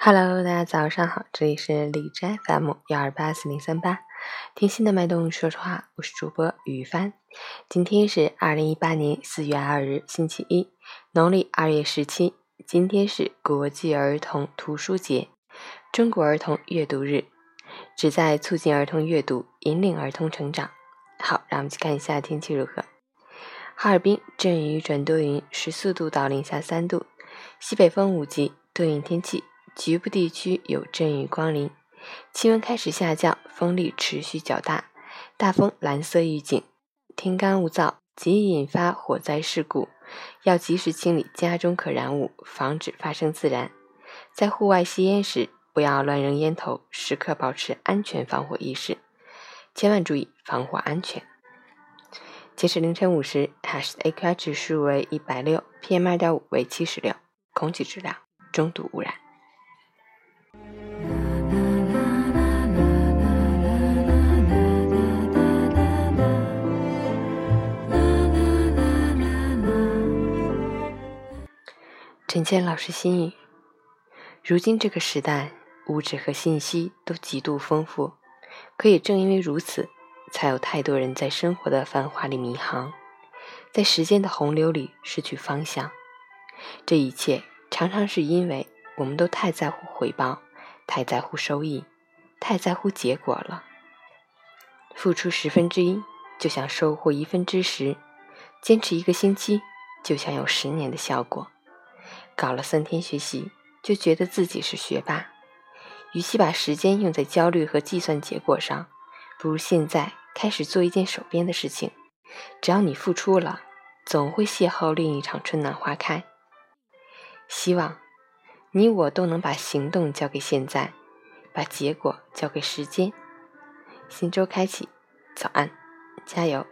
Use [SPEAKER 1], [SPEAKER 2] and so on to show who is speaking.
[SPEAKER 1] Hello，大家早上好，这里是理斋 FM 幺二八四零三八，听心的脉动，说实话，我是主播雨帆。今天是二零一八年四月二日，星期一，农历二月十七。今天是国际儿童图书节，中国儿童阅读日，旨在促进儿童阅读，引领儿童成长。好，让我们去看一下天气如何。哈尔滨阵雨转多云，十四度到零下三度，西北风五级，多云天气。局部地区有阵雨光临，气温开始下降，风力持续较大，大风蓝色预警。天干物燥，极易引发火灾事故，要及时清理家中可燃物，防止发生自燃。在户外吸烟时，不要乱扔烟头，时刻保持安全防火意识，千万注意防火安全。截止凌晨五时，哈市的 AQI 指数为一百六，PM 二点五为七十六，空气质量中度污染。陈谦老师心语：如今这个时代，物质和信息都极度丰富，可也正因为如此，才有太多人在生活的繁华里迷航，在时间的洪流里失去方向。这一切常常是因为我们都太在乎回报，太在乎收益，太在乎结果了。付出十分之一，就想收获一分之十；坚持一个星期，就想有十年的效果。搞了三天学习，就觉得自己是学霸。与其把时间用在焦虑和计算结果上，不如现在开始做一件手边的事情。只要你付出了，总会邂逅另一场春暖花开。希望你我都能把行动交给现在，把结果交给时间。新周开启，早安，加油！